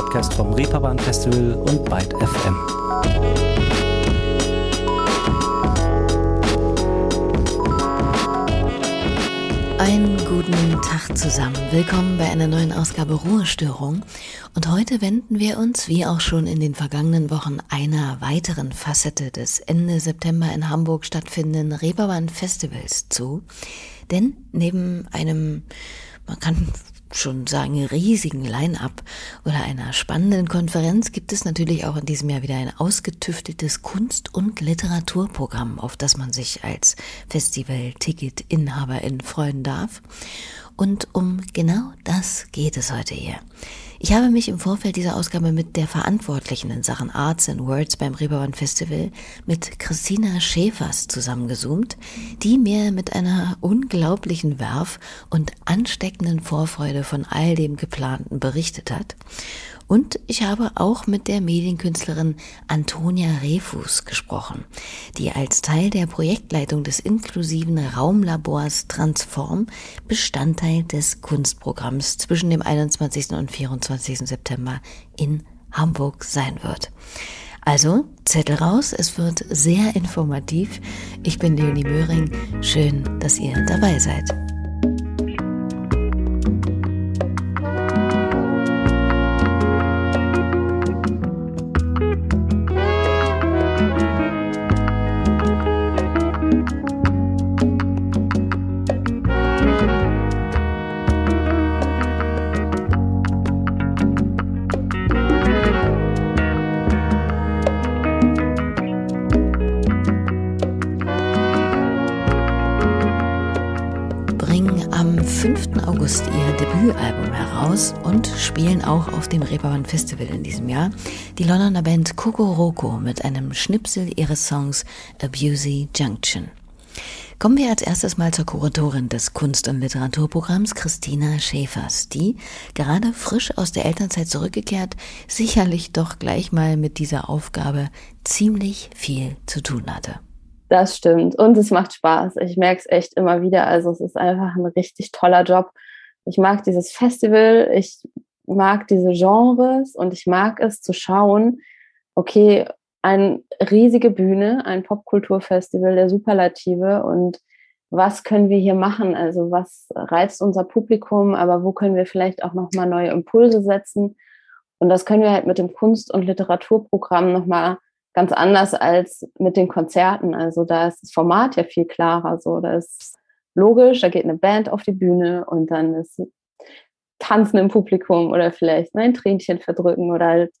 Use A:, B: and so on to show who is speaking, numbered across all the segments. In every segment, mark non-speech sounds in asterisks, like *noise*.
A: Podcast vom Reeperbahn Festival und Byte FM.
B: Einen guten Tag zusammen. Willkommen bei einer neuen Ausgabe Ruhestörung. Und heute wenden wir uns, wie auch schon in den vergangenen Wochen, einer weiteren Facette des Ende September in Hamburg stattfindenden Reeperbahn Festivals zu. Denn neben einem, man kann schon sagen, riesigen Line-up oder einer spannenden Konferenz gibt es natürlich auch in diesem Jahr wieder ein ausgetüftetes Kunst- und Literaturprogramm, auf das man sich als Festival-Ticket-Inhaberin freuen darf. Und um genau das geht es heute hier. Ich habe mich im Vorfeld dieser Ausgabe mit der Verantwortlichen in Sachen Arts and Words beim Reeperbahn Festival, mit Christina Schäfers zusammengezoomt, die mir mit einer unglaublichen Werf und ansteckenden Vorfreude von all dem Geplanten berichtet hat. Und ich habe auch mit der Medienkünstlerin Antonia Refus gesprochen, die als Teil der Projektleitung des inklusiven Raumlabors Transform Bestandteil des Kunstprogramms zwischen dem 21. und 24. September in Hamburg sein wird. Also, Zettel raus, es wird sehr informativ. Ich bin Leonie Möhring. Schön, dass ihr dabei seid. Spielen auch auf dem Reeperbahn Festival in diesem Jahr. Die Londoner Band Kokoroko mit einem Schnipsel ihres Songs Abusey Junction. Kommen wir als erstes mal zur Kuratorin des Kunst- und Literaturprogramms, Christina Schäfers, die gerade frisch aus der Elternzeit zurückgekehrt, sicherlich doch gleich mal mit dieser Aufgabe ziemlich viel zu tun hatte.
C: Das stimmt. Und es macht Spaß. Ich merke es echt immer wieder. Also es ist einfach ein richtig toller Job. Ich mag dieses Festival, ich mag diese Genres und ich mag es zu schauen, okay, eine riesige Bühne, ein Popkulturfestival der Superlative und was können wir hier machen? Also was reizt unser Publikum, aber wo können wir vielleicht auch nochmal neue Impulse setzen? Und das können wir halt mit dem Kunst- und Literaturprogramm nochmal ganz anders als mit den Konzerten. Also da ist das Format ja viel klarer. So, da ist logisch, da geht eine Band auf die Bühne und dann ist Tanzen im Publikum oder vielleicht ein Tränchen verdrücken oder halt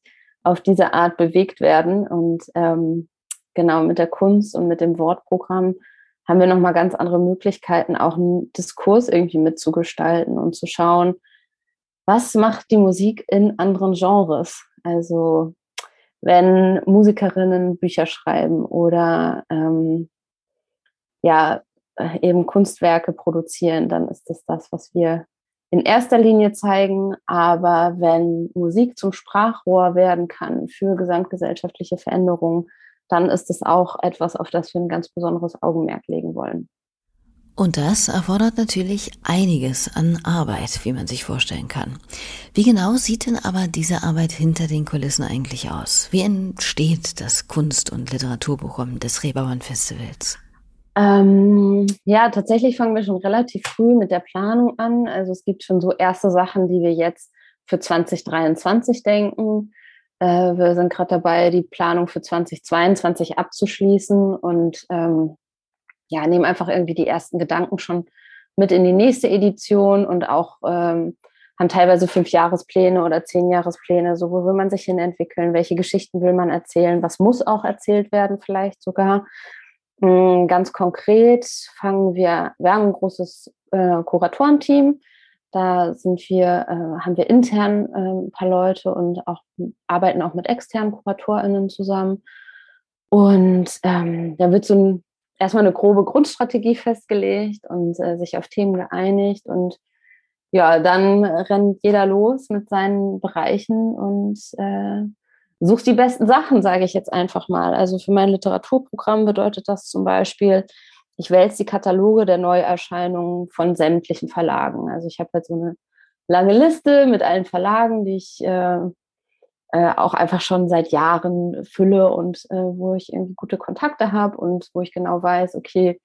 C: auf diese Art bewegt werden. Und ähm, genau mit der Kunst und mit dem Wortprogramm haben wir nochmal ganz andere Möglichkeiten, auch einen Diskurs irgendwie mitzugestalten und zu schauen, was macht die Musik in anderen Genres? Also wenn Musikerinnen Bücher schreiben oder ähm, ja, äh, eben Kunstwerke produzieren, dann ist das das, was wir in erster Linie zeigen. Aber wenn Musik zum Sprachrohr werden kann für gesamtgesellschaftliche Veränderungen, dann ist es auch etwas, auf das wir ein ganz besonderes Augenmerk legen wollen.
B: Und das erfordert natürlich einiges an Arbeit, wie man sich vorstellen kann. Wie genau sieht denn aber diese Arbeit hinter den Kulissen eigentlich aus? Wie entsteht das Kunst- und Literaturprogramm des Reeperbahn Festivals?
C: Ähm, ja, tatsächlich fangen wir schon relativ früh mit der Planung an. Also es gibt schon so erste Sachen, die wir jetzt für 2023 denken. Äh, wir sind gerade dabei, die Planung für 2022 abzuschließen und ähm, ja, nehmen einfach irgendwie die ersten Gedanken schon mit in die nächste Edition und auch ähm, haben teilweise fünf Jahrespläne oder zehn Jahrespläne. So, wo will man sich hin entwickeln? Welche Geschichten will man erzählen? Was muss auch erzählt werden, vielleicht sogar? Mm, ganz konkret fangen wir, wir haben ein großes äh, Kuratorenteam. Da sind wir, äh, haben wir intern äh, ein paar Leute und auch arbeiten auch mit externen KuratorInnen zusammen. Und ähm, da wird so ein, erstmal eine grobe Grundstrategie festgelegt und äh, sich auf Themen geeinigt. Und ja, dann rennt jeder los mit seinen Bereichen und äh, such die besten Sachen, sage ich jetzt einfach mal. Also für mein Literaturprogramm bedeutet das zum Beispiel, ich wälze die Kataloge der Neuerscheinungen von sämtlichen Verlagen. Also ich habe halt so eine lange Liste mit allen Verlagen, die ich äh, äh, auch einfach schon seit Jahren fülle und äh, wo ich irgendwie gute Kontakte habe und wo ich genau weiß, okay,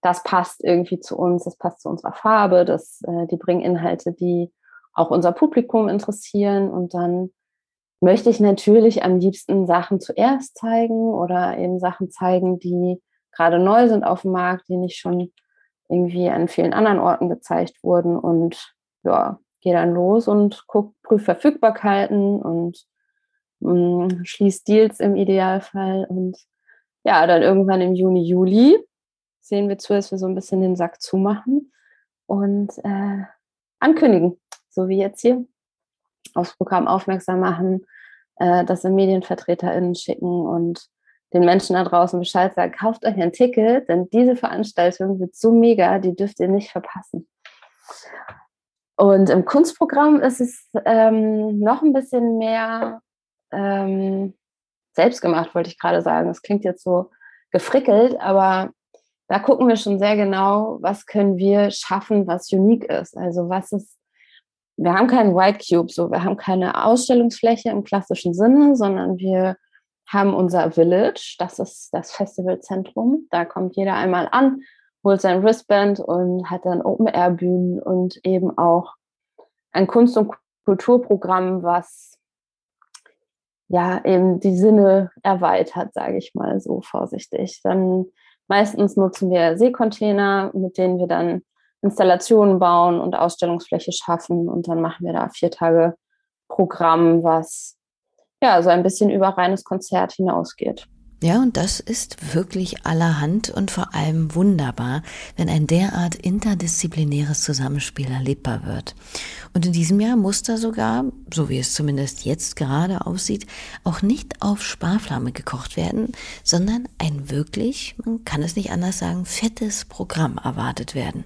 C: das passt irgendwie zu uns, das passt zu unserer Farbe, das, äh, die bringen Inhalte, die auch unser Publikum interessieren und dann möchte ich natürlich am liebsten Sachen zuerst zeigen oder eben Sachen zeigen, die gerade neu sind auf dem Markt, die nicht schon irgendwie an vielen anderen Orten gezeigt wurden. Und ja, gehe dann los und gucke, prüfe Verfügbarkeiten und mh, mm, schließe Deals im Idealfall. Und ja, dann irgendwann im Juni, Juli sehen wir zu, dass wir so ein bisschen den Sack zumachen und äh, ankündigen, so wie jetzt hier aufs Programm aufmerksam machen, äh, das in MedienvertreterInnen schicken und den Menschen da draußen Bescheid sagen, kauft euch ein Ticket, denn diese Veranstaltung wird so mega, die dürft ihr nicht verpassen. Und im Kunstprogramm ist es ähm, noch ein bisschen mehr ähm, selbst gemacht, wollte ich gerade sagen. Das klingt jetzt so gefrickelt, aber da gucken wir schon sehr genau, was können wir schaffen, was unique ist. Also was ist, wir haben keinen White Cube, so wir haben keine Ausstellungsfläche im klassischen Sinne, sondern wir haben unser Village, das ist das Festivalzentrum. Da kommt jeder einmal an, holt sein Wristband und hat dann Open-Air-Bühnen und eben auch ein Kunst- und Kulturprogramm, was ja eben die Sinne erweitert, sage ich mal so vorsichtig. Dann meistens nutzen wir Seekontainer, mit denen wir dann Installationen bauen und Ausstellungsfläche schaffen und dann machen wir da vier Tage Programm, was ja so ein bisschen über reines Konzert hinausgeht.
B: Ja, und das ist wirklich allerhand und vor allem wunderbar, wenn ein derart interdisziplinäres Zusammenspiel erlebbar wird. Und in diesem Jahr muss da sogar, so wie es zumindest jetzt gerade aussieht, auch nicht auf Sparflamme gekocht werden, sondern ein wirklich, man kann es nicht anders sagen, fettes Programm erwartet werden.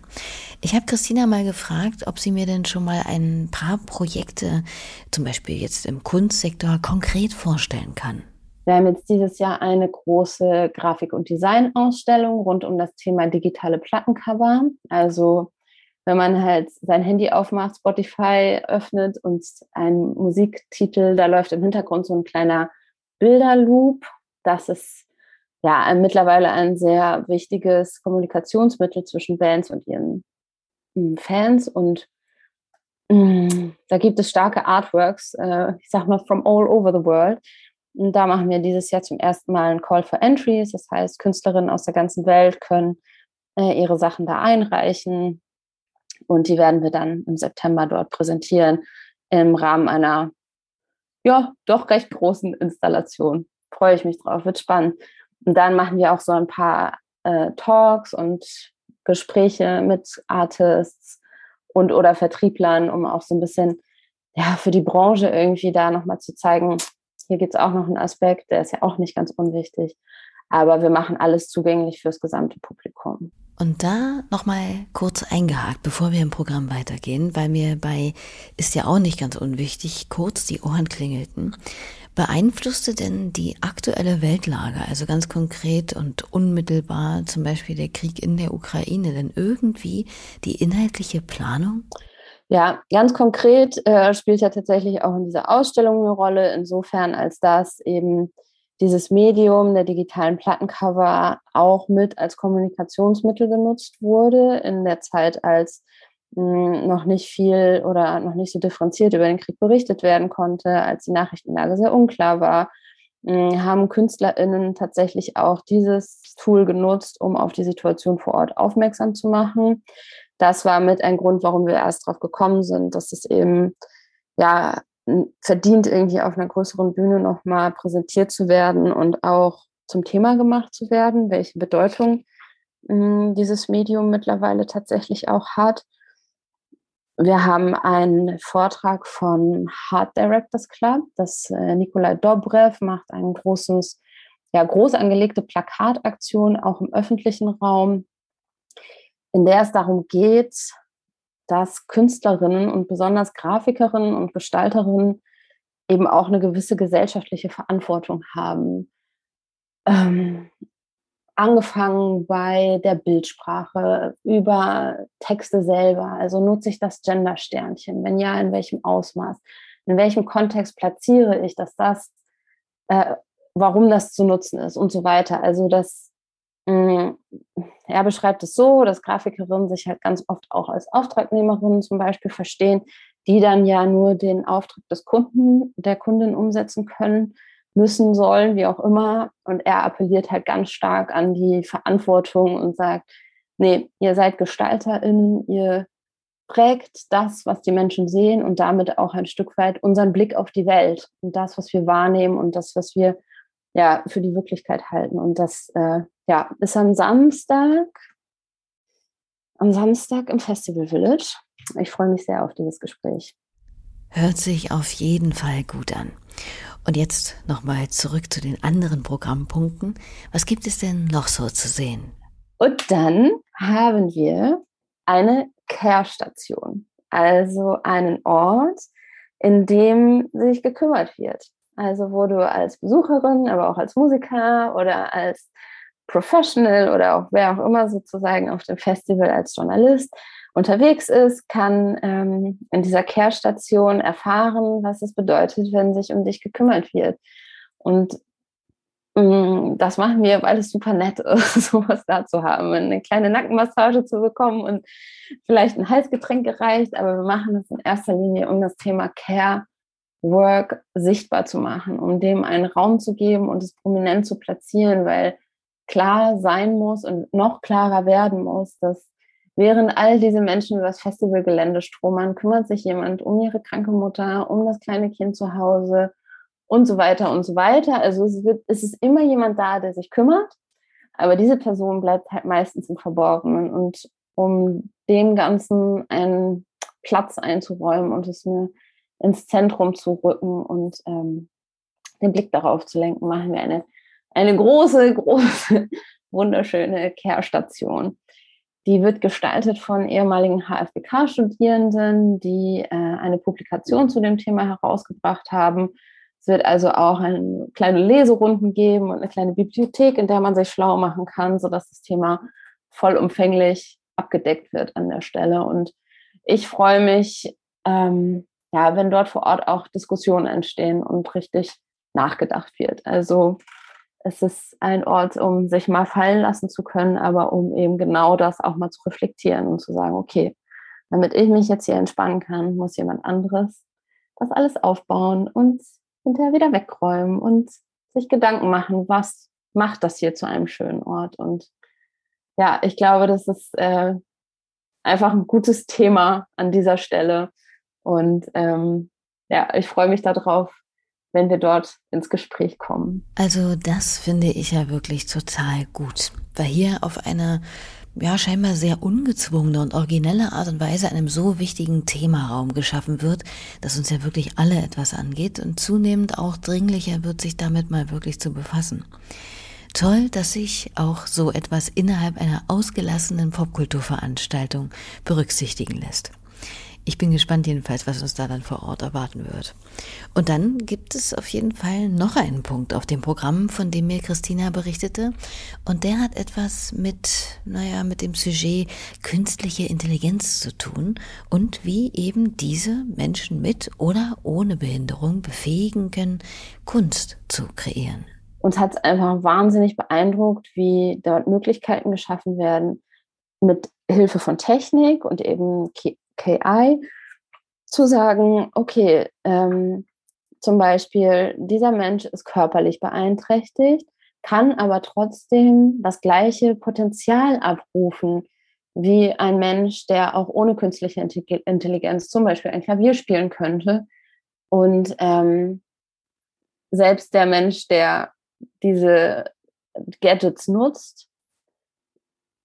B: Ich habe Christina mal gefragt, ob sie mir denn schon mal ein paar Projekte, zum Beispiel jetzt im Kunstsektor, konkret vorstellen kann.
C: Wir haben jetzt dieses Jahr eine große Grafik- und Designausstellung rund um das Thema digitale Plattencover. Also wenn man halt sein Handy aufmacht, Spotify öffnet und ein Musiktitel, da läuft im Hintergrund so ein kleiner Bilderloop. Das ist ja mittlerweile ein sehr wichtiges Kommunikationsmittel zwischen Bands und ihren hm, Fans und hm, da gibt es starke Artworks, äh, ich sag mal from all over the world. Und da machen wir dieses Jahr zum ersten Mal ein Call for Entries. Das heißt, Künstlerinnen aus der ganzen Welt können äh, ihre Sachen da einreichen. Und die werden wir dann im September dort präsentieren im Rahmen einer, ja, doch recht großen Installation. Freue ich mich drauf, wird spannend. Und dann machen wir auch so ein paar äh, Talks und Gespräche mit Artists und oder Vertrieblern, um auch so ein bisschen ja, für die Branche irgendwie da nochmal zu zeigen, hier gibt es auch noch einen Aspekt, der ist ja auch nicht ganz unwichtig. Aber wir machen alles zugänglich fürs gesamte Publikum.
B: Und da nochmal kurz eingehakt, bevor wir im Programm weitergehen, weil mir bei ist ja auch nicht ganz unwichtig, kurz die Ohren klingelten. Beeinflusste denn die aktuelle Weltlage, also ganz konkret und unmittelbar zum Beispiel der Krieg in der Ukraine, denn irgendwie die inhaltliche Planung?
C: Ja, ganz konkret äh, spielt ja tatsächlich auch in dieser Ausstellung eine Rolle, insofern als dass eben dieses Medium der digitalen Plattencover auch mit als Kommunikationsmittel genutzt wurde in der Zeit, als mh, hm, noch nicht viel oder noch nicht so differenziert über den Krieg berichtet werden konnte, als die Nachrichtenlage sehr unklar war, mh, hm, haben KünstlerInnen tatsächlich auch dieses Tool genutzt, um auf die Situation vor Ort aufmerksam zu machen das war mit ein Grund, warum wir erst drauf gekommen sind, dass es eben ja verdient, irgendwie auf einer größeren Bühne nochmal präsentiert zu werden und auch zum Thema gemacht zu werden, welche Bedeutung mh, hm, dieses Medium mittlerweile tatsächlich auch hat. Wir haben einen Vortrag von Heart Directors Club, das äh, Nikolai Dobrev macht ein großes, ja, groß angelegte Plakataktion auch im öffentlichen Raum, in der es darum geht, dass Künstlerinnen und besonders Grafikerinnen und Gestalterinnen eben auch eine gewisse gesellschaftliche Verantwortung haben. Ähm, angefangen bei der Bildsprache, über Texte selber. Also nutze ich das Gender-Sternchen? Wenn ja, in welchem Ausmaß? in welchem Kontext platziere ich, dass das, äh, warum das zu nutzen ist und so weiter. Also das, er beschreibt es so, dass Grafikerinnen sich halt ganz oft auch als Auftragnehmerinnen zum Beispiel verstehen, die dann ja nur den Auftrag des Kunden, der Kundin umsetzen können, müssen, sollen, wie auch immer. Und er appelliert halt ganz stark an die Verantwortung und sagt, nee, ihr seid GestalterInnen, ihr prägt das, was die Menschen sehen und damit auch ein Stück weit unseren Blick auf die Welt und das, was wir wahrnehmen und das, was wir ja für die Wirklichkeit halten. Und das äh, ja, ist am Samstag, am Samstag im Festival Village. Ich freue mich sehr auf dieses Gespräch.
B: Hört sich auf jeden Fall gut an. Und jetzt nochmal zurück zu den anderen Programmpunkten. Was gibt es denn noch so zu sehen?
C: Und dann haben wir eine Care-Station, also einen Ort, in dem sich gekümmert wird. Also wo du als Besucherin, aber auch als Musiker oder als Professional oder auch wer auch immer sozusagen auf dem Festival als Journalist unterwegs ist, kann ähm, in dieser Care-Station erfahren, was es bedeutet, wenn sich um dich gekümmert wird. Und Mm, das machen wir, weil es super nett ist, *laughs* sowas da zu haben, eine kleine Nackenmassage zu bekommen und vielleicht ein Halsgetränk gereicht, aber wir machen es in erster Linie, um das Thema Care Work sichtbar zu machen, um dem einen Raum zu geben und es prominent zu platzieren, weil klar sein muss und noch klarer werden muss, dass während all diese Menschen über das Festivalgelände stromern, kümmert sich jemand um ihre kranke Mutter, um das kleine Kind zu Hause, und so weiter und so weiter. Also es, wird, es ist immer jemand da, der sich kümmert, aber diese Person bleibt halt meistens im Verborgenen. Und um dem Ganzen einen Platz einzuräumen und es mir ins Zentrum zu rücken und ähm, den Blick darauf zu lenken, machen wir eine, eine große, *laughs* große, wunderschöne Care-Station. Die wird gestaltet von ehemaligen HFBK-Studierenden, die äh, eine Publikation zu dem Thema herausgebracht haben es wird also auch eine kleine Leserunden geben und eine kleine Bibliothek, in der man sich schlau machen kann, sodass das Thema vollumfänglich abgedeckt wird an der Stelle. Und ich freue mich, ähm, ja, wenn dort vor Ort auch Diskussionen entstehen und richtig nachgedacht wird. Also es ist ein Ort, um sich mal fallen lassen zu können, aber um eben genau das auch mal zu reflektieren und zu sagen, okay, damit ich mich jetzt hier entspannen kann, muss jemand anderes das alles aufbauen und hinterher wieder wegräumen und sich Gedanken machen, was macht das hier zu einem schönen Ort. Und ja, ich glaube, das ist äh, einfach ein gutes Thema an dieser Stelle. Und ähm, ja, ich freue mich darauf, wenn wir dort ins Gespräch kommen.
B: Also das finde ich ja wirklich total gut, weil hier auf einer ja scheinbar sehr ungezwungene und originelle Art und Weise einem so wichtigen Themaraum geschaffen wird, das uns ja wirklich alle etwas angeht und zunehmend auch dringlicher wird, sich damit mal wirklich zu befassen. Toll, dass sich auch so etwas innerhalb einer ausgelassenen Popkulturveranstaltung berücksichtigen lässt. Ich bin gespannt jedenfalls, was uns da dann vor Ort erwarten wird. Und dann gibt es auf jeden Fall noch einen Punkt auf dem Programm, von dem mir Christina berichtete. Und der hat etwas mit, naja, mit dem Sujet künstliche Intelligenz zu tun und wie eben diese Menschen mit oder ohne Behinderung befähigen können, Kunst zu kreieren.
C: Uns hat es einfach wahnsinnig beeindruckt, wie dort Möglichkeiten geschaffen werden, mit Hilfe von Technik und eben KI, zu sagen, okay, ähm, zum Beispiel, dieser Mensch ist körperlich beeinträchtigt, kann aber trotzdem das gleiche Potenzial abrufen wie ein Mensch, der auch ohne künstliche Intelligenz zum Beispiel ein Klavier spielen könnte. Und ähm, selbst der Mensch, der diese Gadgets nutzt,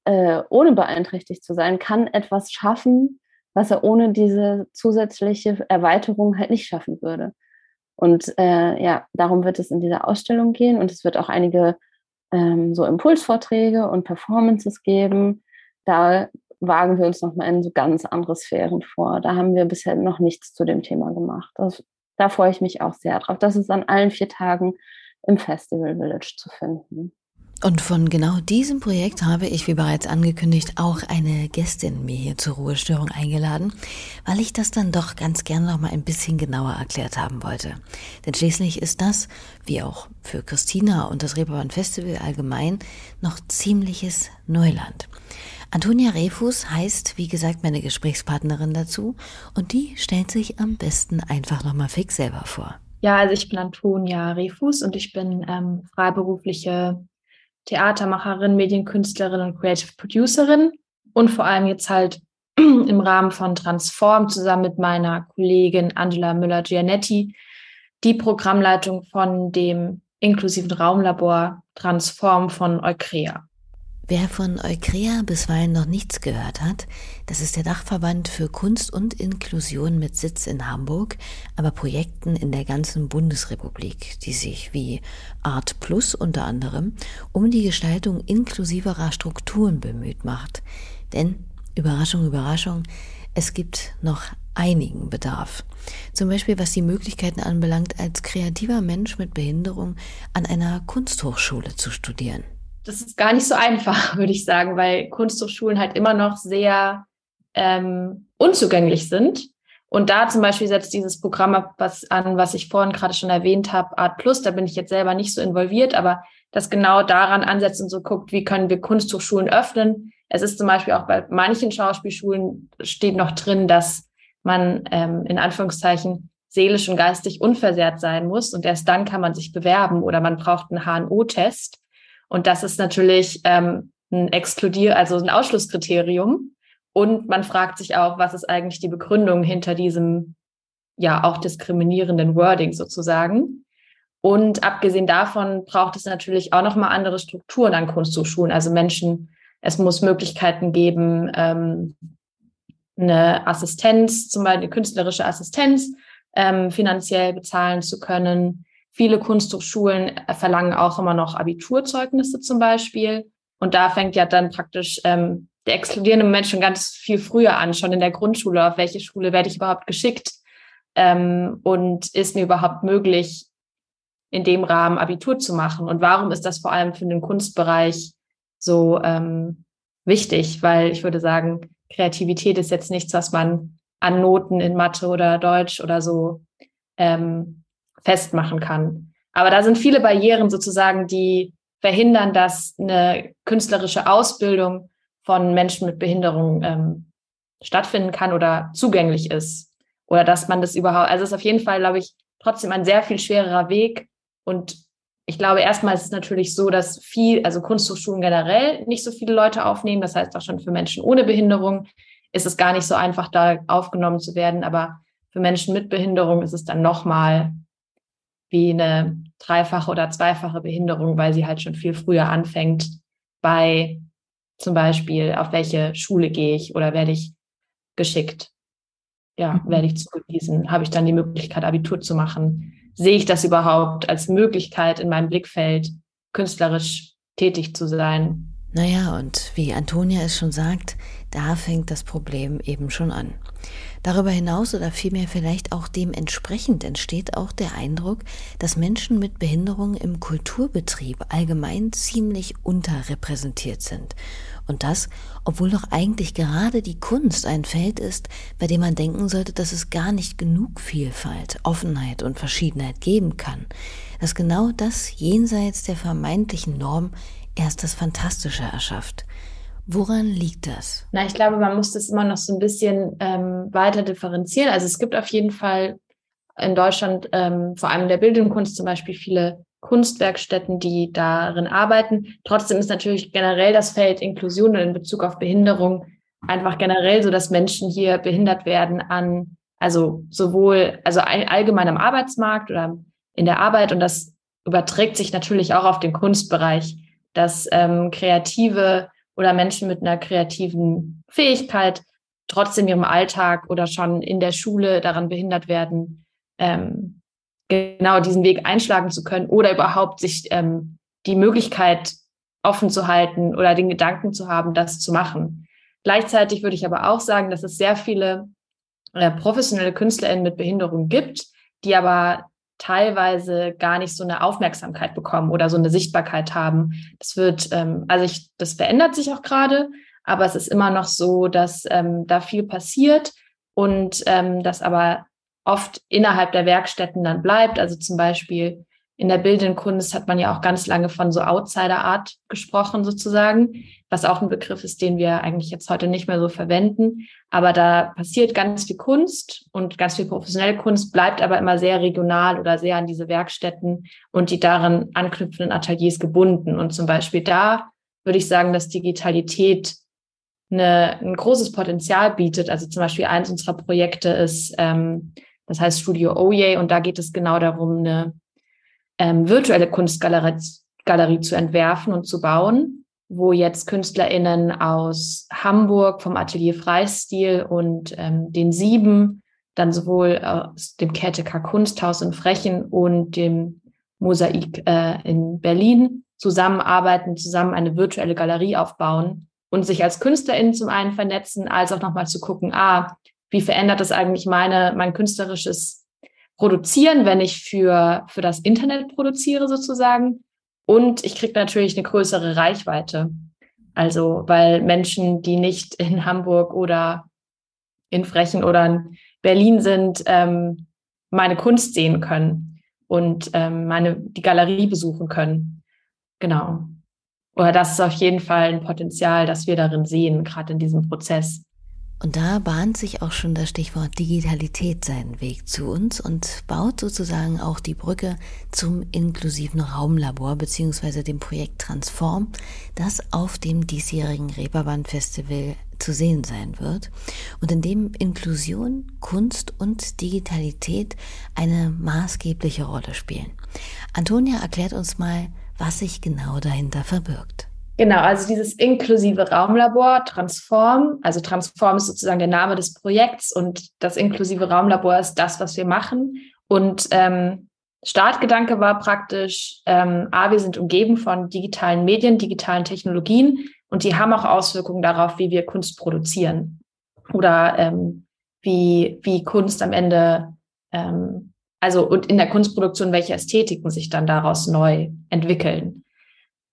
C: äh, ohne beeinträchtigt zu sein, kann etwas schaffen, was er ohne diese zusätzliche Erweiterung halt nicht schaffen würde. Und äh, ja, darum wird es in dieser Ausstellung gehen und es wird auch einige ähm, so Impulsvorträge und Performances geben. Da wagen wir uns nochmal in so ganz andere Sphären vor. Da haben wir bisher noch nichts zu dem Thema gemacht. Das, da freue ich mich auch sehr drauf. Das ist an allen vier Tagen im Festival Village zu finden.
B: Und von genau diesem Projekt habe ich, wie bereits angekündigt, auch eine Gästin mir hier zur Ruhestörung eingeladen, weil ich das dann doch ganz gerne noch mal ein bisschen genauer erklärt haben wollte. Denn schließlich ist das, wie auch für Christina und das Reeperbahn Festival allgemein, noch ziemliches Neuland. Antonia Refus heißt, wie gesagt, meine Gesprächspartnerin dazu und die stellt sich am besten einfach noch mal fix selber vor.
D: Ja, also ich bin Antonia Refus und ich bin ähm, freiberufliche Theatermacherin, Medienkünstlerin und Creative Producerin und vor allem jetzt halt *clears throat* im Rahmen von Transform zusammen mit meiner Kollegin Angela Müller-Gianetti die Programmleitung von dem inklusiven Raumlabor Transform von Eukrea.
B: Wer von Eukrea bisweilen noch nichts gehört hat, das ist der Dachverband für Kunst und Inklusion mit Sitz in Hamburg, aber Projekten in der ganzen Bundesrepublik, die sich wie Art Plus unter anderem um die Gestaltung inklusiverer Strukturen bemüht macht. Denn, Überraschung, Überraschung, es gibt noch einigen Bedarf. Zum Beispiel was die Möglichkeiten anbelangt, als kreativer Mensch mit Behinderung an einer Kunsthochschule zu studieren
D: das ist gar nicht so einfach, *laughs* würde ich sagen, weil Kunsthochschulen halt immer noch sehr ähm, unzugänglich sind. Und da zum Beispiel setzt dieses Programm was an, was ich vorhin gerade schon erwähnt habe, Art Plus, da bin ich jetzt selber nicht so involviert, aber das genau daran ansetzt und so guckt, wie können wir Kunsthochschulen öffnen. Es ist zum Beispiel auch bei manchen Schauspielschulen steht noch drin, dass man ähm, in Anführungszeichen seelisch und geistig unversehrt sein muss und erst dann kann man sich bewerben oder man braucht einen HNO-Test. Und das ist natürlich ähm, ein Exkludier, also ein Ausschlusskriterium. Und man fragt sich auch, was ist eigentlich die Begründung hinter diesem ja auch diskriminierenden Wording sozusagen. Und abgesehen davon braucht es natürlich auch nochmal andere Strukturen an Kunsthochschulen. Also Menschen, es muss Möglichkeiten geben, ähm, eine Assistenz, zum Beispiel eine künstlerische Assistenz, ähm, finanziell bezahlen zu können. Viele Kunsthochschulen verlangen auch immer noch Abiturzeugnisse zum Beispiel. Und da fängt ja dann praktisch ähm, der exkludierende Moment schon ganz viel früher an, schon in der Grundschule. Auf welche Schule werde ich überhaupt geschickt? Ähm, und ist mir überhaupt möglich, in dem Rahmen Abitur zu machen? Und warum ist das vor allem für den Kunstbereich so ähm, wichtig? Weil ich würde sagen, Kreativität ist jetzt nichts, was man an Noten in Mathe oder Deutsch oder so ähm, festmachen kann. Aber da sind viele Barrieren sozusagen, die verhindern, dass eine künstlerische Ausbildung von Menschen mit Behinderung ähm, stattfinden kann oder zugänglich ist. Oder dass man das überhaupt, also es ist auf jeden Fall, glaube ich, trotzdem ein sehr viel schwererer Weg. Und ich glaube, erstmal ist es natürlich so, dass viel, also Kunsthochschulen generell nicht so viele Leute aufnehmen. Das heißt auch schon für Menschen ohne Behinderung ist es gar nicht so einfach, da aufgenommen zu werden. Aber für Menschen mit Behinderung ist es dann nochmal wie eine dreifache oder zweifache Behinderung, weil sie halt schon viel früher anfängt bei zum Beispiel, auf welche Schule gehe ich oder werde ich geschickt? Ja, mhm. werde ich zugewiesen? Habe ich dann die Möglichkeit, Abitur zu machen? Sehe ich das überhaupt als Möglichkeit in meinem Blickfeld, künstlerisch tätig zu sein?
B: Naja, und wie Antonia es schon sagt, da fängt das Problem eben schon an. Darüber hinaus oder vielmehr vielleicht auch dementsprechend entsteht auch der Eindruck, dass Menschen mit Behinderung im Kulturbetrieb allgemein ziemlich unterrepräsentiert sind. Und das, obwohl doch eigentlich gerade die Kunst ein Feld ist, bei dem man denken sollte, dass es gar nicht genug Vielfalt, Offenheit und Verschiedenheit geben kann. Dass genau das jenseits der vermeintlichen Norm erst das Fantastische erschafft. Woran liegt das?
D: Na, ich glaube, man muss das immer noch so ein bisschen ähm, weiter differenzieren. Also es gibt auf jeden Fall in Deutschland, ähm, vor allem in der bildenden Kunst zum Beispiel, viele Kunstwerkstätten, die darin arbeiten. Trotzdem ist natürlich generell das Feld Inklusion in Bezug auf Behinderung einfach generell so, dass Menschen hier behindert werden an, also sowohl, also allgemein am Arbeitsmarkt oder in der Arbeit und das überträgt sich natürlich auch auf den Kunstbereich, dass ähm, Kreative oder Menschen mit einer kreativen Fähigkeit trotzdem ihrem Alltag oder schon in der Schule daran behindert werden, ähm, genau diesen Weg einschlagen zu können oder überhaupt sich ähm, die Möglichkeit offen zu halten oder den Gedanken zu haben, das zu machen. Gleichzeitig würde ich aber auch sagen, dass es sehr viele äh, professionelle KünstlerInnen mit Behinderung gibt, die aber teilweise gar nicht so eine Aufmerksamkeit bekommen oder so eine Sichtbarkeit haben. Das wird, ähm, also ich, das verändert sich auch gerade, aber es ist immer noch so, dass ähm, da viel passiert und ähm, das aber oft innerhalb der Werkstätten dann bleibt. Also zum Beispiel in der bildenden Kunst hat man ja auch ganz lange von so Outsider-Art gesprochen sozusagen, was auch ein Begriff ist, den wir eigentlich jetzt heute nicht mehr so verwenden. Aber da passiert ganz viel Kunst und ganz viel professionelle Kunst, bleibt aber immer sehr regional oder sehr an diese Werkstätten und die daran anknüpfenden Ateliers gebunden. Und zum Beispiel da würde ich sagen, dass Digitalität eine, ein großes Potenzial bietet. Also zum Beispiel eins unserer Projekte ist, ähm, das heißt Studio Oye und da geht es genau darum, eine ähm, virtuelle Kunstgalerie Galerie zu entwerfen und zu bauen, wo jetzt KünstlerInnen aus Hamburg vom Atelier Freistil und ähm, den Sieben, dann sowohl aus dem KTK Kunsthaus in Frechen und dem Mosaik äh, in Berlin zusammenarbeiten, zusammen eine virtuelle Galerie aufbauen und sich als KünstlerInnen zum einen vernetzen, als auch nochmal zu gucken, ah, wie verändert das eigentlich meine, mein künstlerisches produzieren, wenn ich für, für das Internet produziere sozusagen. Und ich kriege natürlich eine größere Reichweite. Also, weil Menschen, die nicht in Hamburg oder in Frechen oder in Berlin sind, ähm, meine Kunst sehen können und ähm, meine, die Galerie besuchen können. Genau. Oder das ist auf jeden Fall ein Potenzial, das wir darin sehen, gerade in diesem Prozess.
B: Und da bahnt sich auch schon das Stichwort Digitalität seinen Weg zu uns und baut sozusagen auch die Brücke zum inklusiven Raumlabor bzw. dem Projekt Transform, das auf dem diesjährigen Reeperbahn Festival zu sehen sein wird und in dem Inklusion, Kunst und Digitalität eine maßgebliche Rolle spielen. Antonia erklärt uns mal, was sich genau dahinter verbirgt.
D: Genau, also dieses inklusive Raumlabor Transform, also Transform ist sozusagen der Name des Projekts und das inklusive Raumlabor ist das, was wir machen. Und ähm, Startgedanke war praktisch, ähm, A, wir sind umgeben von digitalen Medien, digitalen Technologien und die haben auch Auswirkungen darauf, wie wir Kunst produzieren oder ähm, wie, wie Kunst am Ende, ähm, also und in der Kunstproduktion, welche Ästhetiken sich dann daraus neu entwickeln.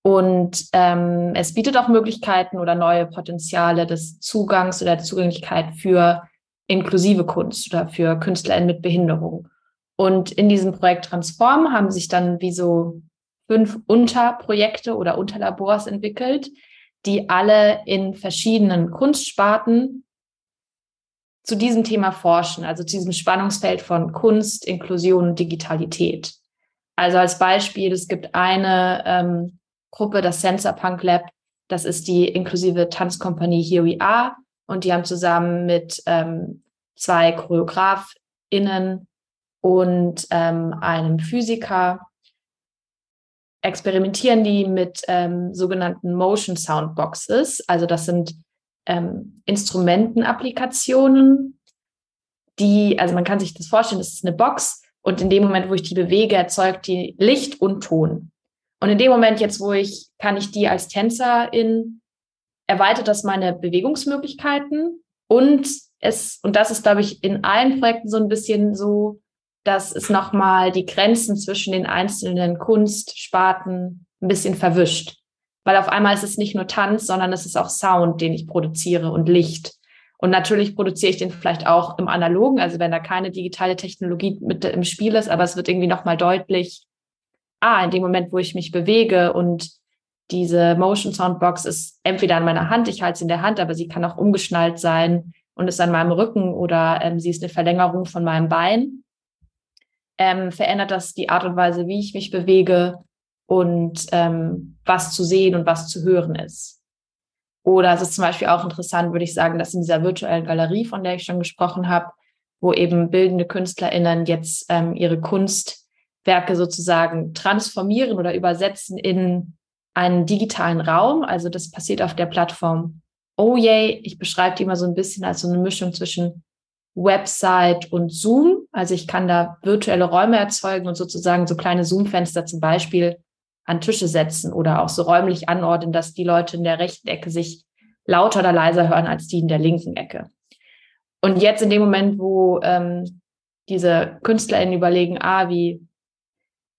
D: Und ähm, es bietet auch Möglichkeiten oder neue Potenziale des Zugangs oder der Zugänglichkeit für inklusive Kunst oder für KünstlerInnen mit Behinderung. Und in diesem Projekt Transform haben sich dann wie so fünf Unterprojekte oder Unterlabors entwickelt, die alle in verschiedenen Kunstsparten zu diesem Thema forschen, also zu diesem Spannungsfeld von Kunst, Inklusion und Digitalität. Also als Beispiel, es gibt eine ähm, Gruppe, das Sensor Punk Lab. Das ist die inklusive Tanzkompanie Here We Are. Und die haben zusammen mit ähm, zwei ChoreografInnen und ähm, einem Physiker experimentieren die mit ähm, sogenannten Motion Sound Boxes. Also das sind ähm, Instrumentenapplikationen, die, also man kann sich das vorstellen, das ist eine Box und in dem Moment, wo ich die bewege, erzeugt die Licht und Ton. Und in dem Moment jetzt, wo ich, kann ich die als Tänzerin, erweitert das meine Bewegungsmöglichkeiten und es, und das ist, glaube ich, in allen Projekten so ein bisschen so, dass es nochmal die Grenzen zwischen den einzelnen Kunstsparten ein bisschen verwischt. Weil auf einmal ist es nicht nur Tanz, sondern es ist auch Sound, den ich produziere und Licht. Und natürlich produziere ich den vielleicht auch im Analogen, also wenn da keine digitale Technologie mit im Spiel ist, aber es wird irgendwie nochmal deutlich, ah, in dem Moment, wo ich mich bewege und diese Motion Soundbox ist entweder an meiner Hand, ich halte sie in der Hand, aber sie kann auch umgeschnallt sein und ist an meinem Rücken oder ähm, sie ist eine Verlängerung von meinem Bein. Ähm, verändert das die Art und Weise, wie ich mich bewege und ähm, was zu sehen und was zu hören ist. Oder es ist zum Beispiel auch interessant, würde ich sagen, dass in dieser virtuellen Galerie, von der ich schon gesprochen habe, wo eben bildende KünstlerInnen jetzt ähm, ihre Kunst Werke sozusagen transformieren oder übersetzen in einen digitalen Raum. Also das passiert auf der Plattform Oh Yay. Ich beschreibe die immer so ein bisschen als so eine Mischung zwischen Website und Zoom. Also ich kann da virtuelle Räume erzeugen und sozusagen so kleine Zoom-Fenster zum Beispiel an Tische setzen oder auch so räumlich anordnen, dass die Leute in der rechten Ecke sich lauter oder leiser hören als die in der linken Ecke. Und jetzt in dem Moment, wo ähm, diese KünstlerInnen überlegen, ah, wie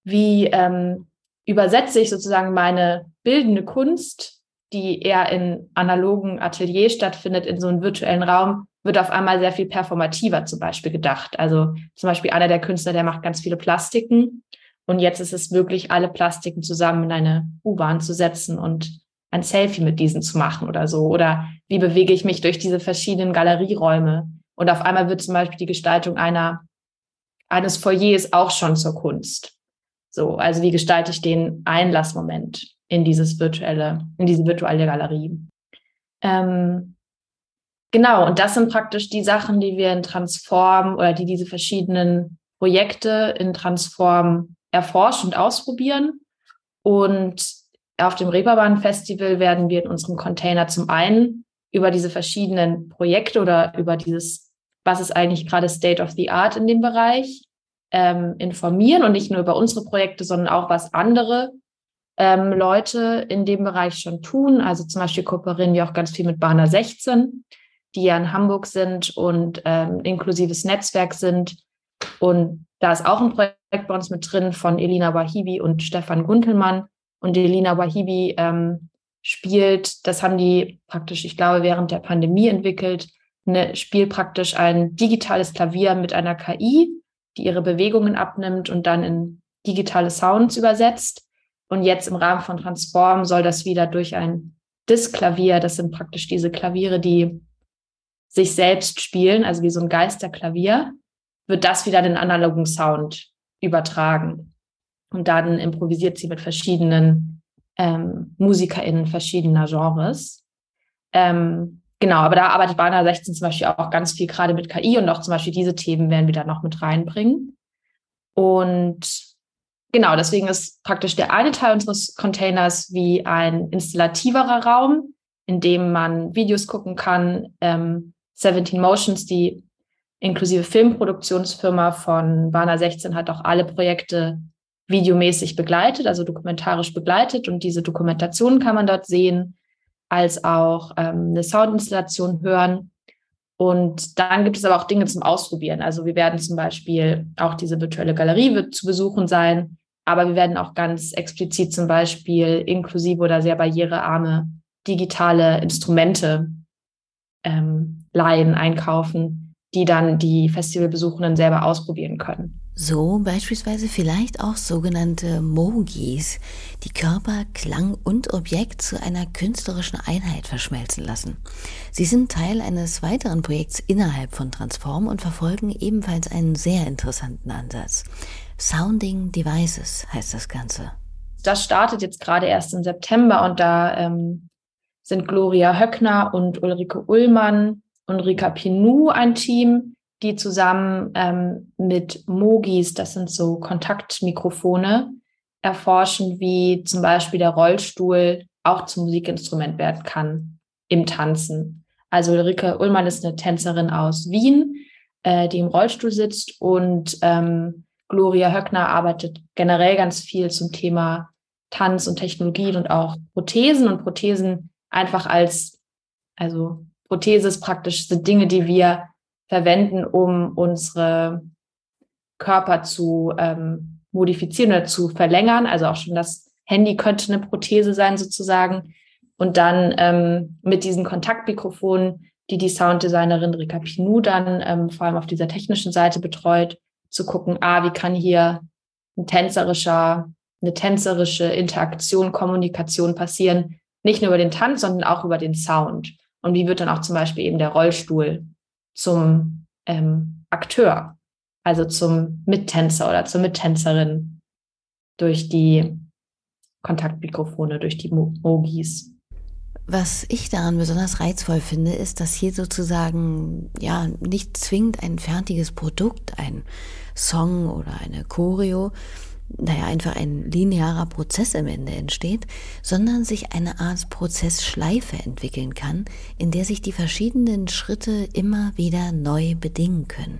D: wie ähm, übersetze ich sozusagen meine bildende Kunst, die eher in analogen Atelier stattfindet, in so einen virtuellen Raum, wird auf einmal sehr viel performativer zum Beispiel gedacht. Also zum Beispiel einer der Künstler, der macht ganz viele Plastiken. Und jetzt ist es möglich, alle Plastiken zusammen in eine U-Bahn zu setzen und ein Selfie mit diesen zu machen oder so. Oder wie bewege ich mich durch diese verschiedenen Galerieräume? Und auf einmal wird zum Beispiel die Gestaltung einer, eines Foyers auch schon zur Kunst. So, also wie gestalte ich den Einlassmoment in dieses virtuelle, in diese virtuelle Galerie? Ähm, genau, und das sind praktisch die Sachen, die wir in Transform oder die diese verschiedenen Projekte in Transform erforschen und ausprobieren. Und auf dem Reeperbahn Festival werden wir in unserem Container zum einen über diese verschiedenen Projekte oder über dieses, was ist eigentlich gerade State of the Art in dem Bereich, ähm, informieren und nicht nur über unsere Projekte, sondern auch was andere ähm, Leute in dem Bereich schon tun. Also zum Beispiel kooperieren wir auch ganz viel mit Bana 16, die ja in Hamburg sind und ähm, inklusives Netzwerk sind. Und da ist auch ein Projekt bei uns mit drin von Elina Wahibi und Stefan Guntelmann. Und Elina Wahibi ähm, spielt, das haben die praktisch, ich glaube, während der Pandemie entwickelt, eine, spielt praktisch ein digitales Klavier mit einer KI, die ihre Bewegungen abnimmt und dann in digitale Sounds übersetzt. Und jetzt im Rahmen von Transform soll das wieder durch ein Disk-Klavier, das sind praktisch diese Klaviere, die sich selbst spielen, also wie so ein Geisterklavier, wird das wieder den analogen Sound übertragen. Und dann improvisiert sie mit verschiedenen ähm, MusikerInnen verschiedener Genres. Ähm, genau, aber da arbeitet Bana 16 zum Beispiel auch ganz viel gerade mit KI und auch zum Beispiel diese Themen werden wir da noch mit reinbringen. Und genau, deswegen ist praktisch der eine Teil unseres Containers wie ein installativerer Raum, in dem man Videos gucken kann. Ähm, 17 Motions, die inklusive Filmproduktionsfirma von Bana 16 hat auch alle Projekte videomäßig begleitet, also dokumentarisch begleitet. Und diese Dokumentation kann man dort sehen, als auch ähm, eine Soundinstallation hören. Und dann gibt es aber auch Dinge zum Ausprobieren. Also wir werden zum Beispiel auch diese virtuelle Galerie wird zu besuchen sein, aber wir werden auch ganz explizit zum Beispiel inklusive oder sehr barrierearme digitale Instrumente ähm, leihen, einkaufen, die dann die Festivalbesuchenden selber ausprobieren können.
B: So beispielsweise vielleicht auch sogenannte Mogis, die Körper, Klang und Objekt zu einer künstlerischen Einheit verschmelzen lassen. Sie sind Teil eines weiteren Projekts innerhalb von Transform und verfolgen ebenfalls einen sehr interessanten Ansatz. Sounding Devices heißt das Ganze.
D: Das startet jetzt gerade erst im September und da ähm, sind Gloria Höckner und Ulrike Ullmann und Rika Pinou ein Team, die zusammen ähm, mit Mogis, das sind so Kontaktmikrofone, erforschen, wie zum Beispiel der Rollstuhl auch zum Musikinstrument werden kann im Tanzen. Also Ulrike Ullmann ist eine Tänzerin aus Wien, äh, die im Rollstuhl sitzt und ähm, Gloria Höckner arbeitet generell ganz viel zum Thema Tanz und Technologien und auch Prothesen und Prothesen einfach als, also Prothese ist praktisch sind Dinge, die wir verwenden, um unsere Körper zu ähm, modifizieren oder zu verlängern. Also auch schon das Handy könnte eine Prothese sein sozusagen. Und dann ähm, mit diesen Kontaktmikrofonen, die die Sounddesignerin Rika Pinou dann ähm, vor allem auf dieser technischen Seite betreut, zu gucken, ah, wie kann hier ein tänzerischer, eine tänzerische Interaktion, Kommunikation passieren, nicht nur über den Tanz, sondern auch über den Sound. Und wie wird dann auch zum Beispiel eben der Rollstuhl zum ähm, Akteur, also zum Mittänzer oder zur Mittänzerin durch die Kontaktmikrofone, durch die Mogis.
B: Was ich daran besonders reizvoll finde, ist, dass hier sozusagen ja nicht zwingend ein fertiges Produkt, ein Song oder eine Choreo, naja, einfach ein linearer Prozess am Ende entsteht, sondern sich eine Art Prozessschleife entwickeln kann, in der sich die verschiedenen Schritte immer wieder neu bedingen können.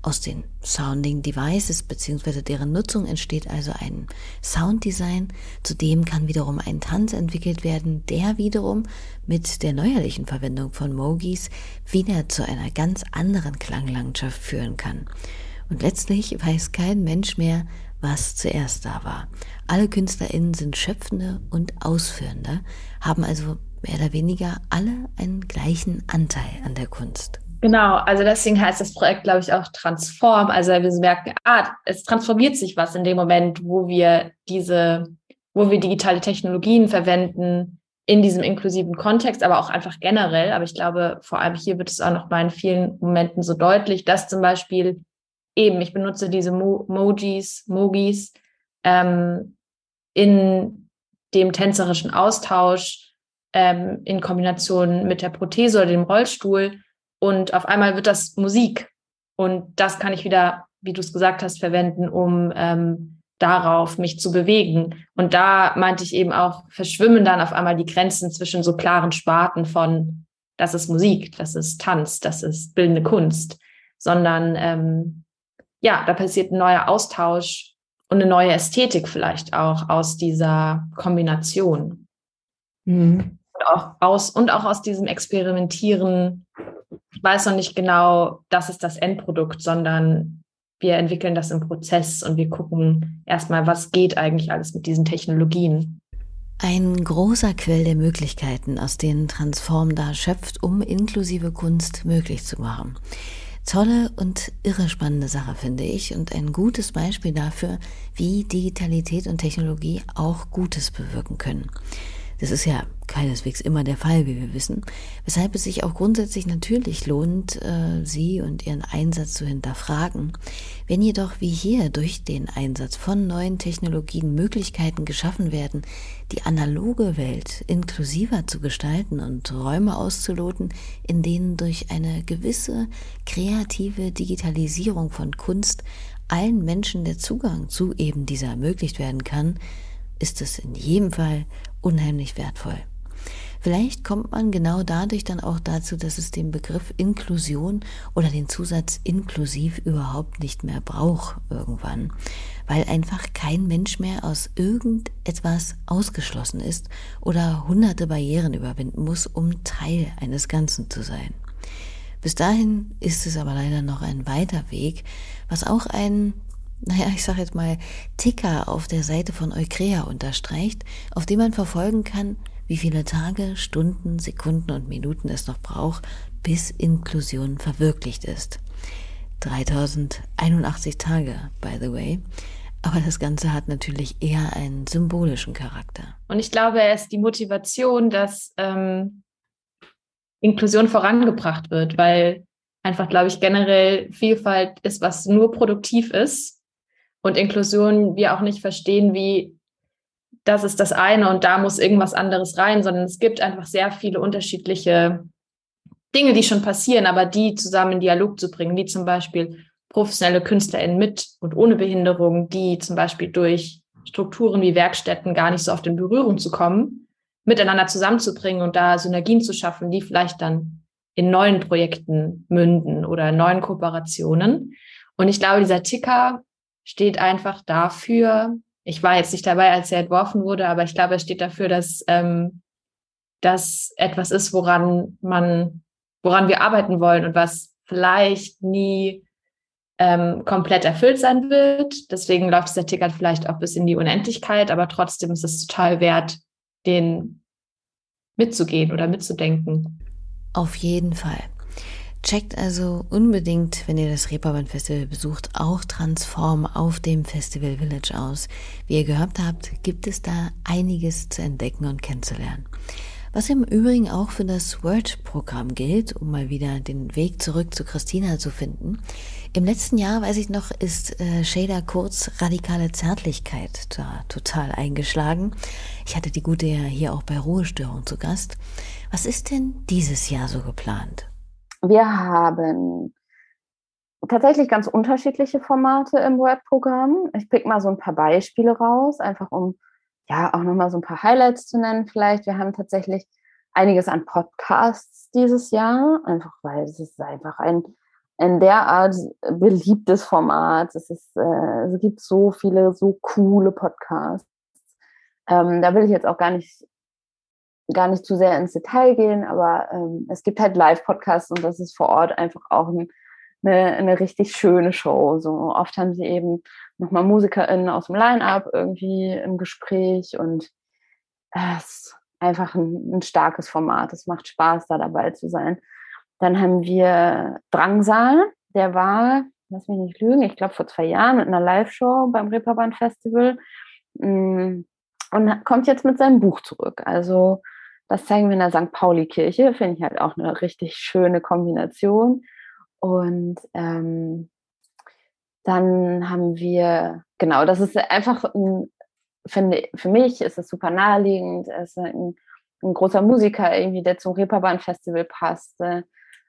B: Aus den Sounding Devices bzw. deren Nutzung entsteht also ein Sounddesign, zudem kann wiederum ein Tanz entwickelt werden, der wiederum mit der neuerlichen Verwendung von Mogis wieder zu einer ganz anderen Klanglandschaft führen kann. Und letztlich weiß kein Mensch mehr, was zuerst da war. Alle KünstlerInnen sind Schöpfende und Ausführende, haben also mehr oder weniger alle einen gleichen Anteil an der Kunst.
D: Genau, also deswegen heißt das Projekt, glaube ich, auch Transform. Also wir merken, ah, es transformiert sich was in dem Moment, wo wir diese, wo wir digitale Technologien verwenden in diesem inklusiven Kontext, aber auch einfach generell. Aber ich glaube, vor allem hier wird es auch noch mal in vielen Momenten so deutlich, dass zum Beispiel eben, ich benutze diese Mo Mojis, Mogis ähm, in dem tänzerischen Austausch ähm, in Kombination mit der Prothese oder dem Rollstuhl. Und auf einmal wird das Musik. Und das kann ich wieder, wie du es gesagt hast, verwenden, um ähm, darauf mich zu bewegen. Und da meinte ich eben auch, verschwimmen dann auf einmal die Grenzen zwischen so klaren Sparten von, das ist Musik, das ist Tanz, das ist bildende Kunst, sondern ähm, ja, da passiert ein neuer Austausch und eine neue Ästhetik vielleicht auch aus dieser Kombination. Mhm. Und auch aus, und auch aus diesem Experimentieren. Ich weiß noch nicht genau, das ist das Endprodukt, sondern wir entwickeln das im Prozess und wir gucken erstmal, was geht eigentlich alles mit diesen Technologien.
B: Ein großer Quell der Möglichkeiten, aus denen Transform da schöpft, um inklusive Kunst möglich zu machen. Tolle und irre spannende Sache, finde ich, und ein gutes Beispiel dafür, wie Digitalität und Technologie auch Gutes bewirken können. Das ist ja keineswegs immer der Fall, wie wir wissen, weshalb es sich auch grundsätzlich natürlich lohnt, äh, Sie und Ihren Einsatz zu hinterfragen. Wenn jedoch wie hier durch den Einsatz von neuen Technologien Möglichkeiten geschaffen werden, die analoge Welt inklusiver zu gestalten und Räume auszuloten, in denen durch eine gewisse kreative Digitalisierung von Kunst allen Menschen der Zugang zu eben dieser ermöglicht werden kann, ist es in jedem Fall unheimlich wertvoll. Vielleicht kommt man genau dadurch dann auch dazu, dass es den Begriff Inklusion oder den Zusatz inklusiv überhaupt nicht mehr braucht irgendwann, weil einfach kein Mensch mehr aus irgendetwas ausgeschlossen ist oder hunderte Barrieren überwinden muss, um Teil eines Ganzen zu sein. Bis dahin ist es aber leider noch ein weiter Weg, was auch ein naja, ich sage jetzt mal, Ticker auf der Seite von Eukrea unterstreicht, auf dem man verfolgen kann, wie viele Tage, Stunden, Sekunden und Minuten es noch braucht, bis Inklusion verwirklicht ist. 3081 Tage, by the way. Aber das Ganze hat natürlich eher einen symbolischen Charakter.
D: Und ich glaube, es ist die Motivation, dass ähm, Inklusion vorangebracht wird, weil einfach, glaube ich, generell Vielfalt ist, was nur produktiv ist und Inklusion wir auch nicht verstehen, wie das ist das eine und da muss irgendwas anderes rein, sondern es gibt einfach sehr viele unterschiedliche Dinge, die schon passieren, aber die zusammen in Dialog zu bringen, wie zum Beispiel professionelle KünstlerInnen mit und ohne Behinderung, die zum Beispiel durch Strukturen wie Werkstätten gar nicht so oft in Berührung zu kommen, miteinander zusammenzubringen und da Synergien zu schaffen, die vielleicht dann in neuen Projekten münden oder neuen Kooperationen. Und ich glaube, dieser Ticker steht einfach dafür, ich war jetzt nicht dabei, als er entworfen wurde, aber ich glaube, er steht dafür, dass ähm, das etwas ist, woran man, woran wir arbeiten wollen und was vielleicht nie ähm, komplett erfüllt sein wird. Deswegen läuft dieser Ticket vielleicht auch bis in die Unendlichkeit, aber trotzdem ist es total wert, den mitzugehen oder mitzudenken.
B: Auf jeden Fall. Checkt also unbedingt, wenn ihr das Reeperbahn Festival besucht, auch Transform auf dem Festival Village aus. Wie ihr gehört habt, gibt es da einiges zu entdecken und kennenzulernen. Was im Übrigen auch für das Word-Programm gilt, um mal wieder den Weg zurück zu Christina zu finden. Im letzten Jahr, weiß ich noch, ist äh, Shader Kurz radikale Zärtlichkeit da total eingeschlagen. Ich hatte die gute ja hier auch bei Ruhestörung zu Gast. Was ist denn dieses Jahr so geplant?
C: Wir haben tatsächlich ganz unterschiedliche Formate im Word-Programm. Ich pick mal so ein paar Beispiele raus, einfach um ja auch nochmal so ein paar Highlights zu nennen vielleicht. Wir haben tatsächlich einiges an Podcasts dieses Jahr, einfach weil es ist einfach ein ein derart beliebtes Format. Es, ist, äh, es gibt so viele, so coole Podcasts. Ähm, da will ich jetzt auch gar nicht gar nicht zu sehr ins Detail gehen, aber ähm, es gibt halt Live-Podcasts und das ist vor Ort einfach auch ein, eine, eine richtig schöne Show. So oft haben sie eben nochmal MusikerInnen aus dem Line-Up irgendwie im Gespräch und es ist einfach ein, ein starkes Format. Es macht Spaß, da dabei zu sein. Dann haben wir Drangsal, der war, lass mich nicht lügen, ich glaube vor zwei Jahren mit einer Live-Show beim Reeperbahn Festival mm, und kommt jetzt mit seinem Buch zurück. Also das zeigen wir in der St. Pauli-Kirche, finde ich halt auch eine richtig schöne Kombination. Und ähm, dann haben wir, genau, das ist einfach, ein, finde für mich ist es super naheliegend. Es ist ein, ein großer Musiker irgendwie, der zum Reeperbahn-Festival passt äh,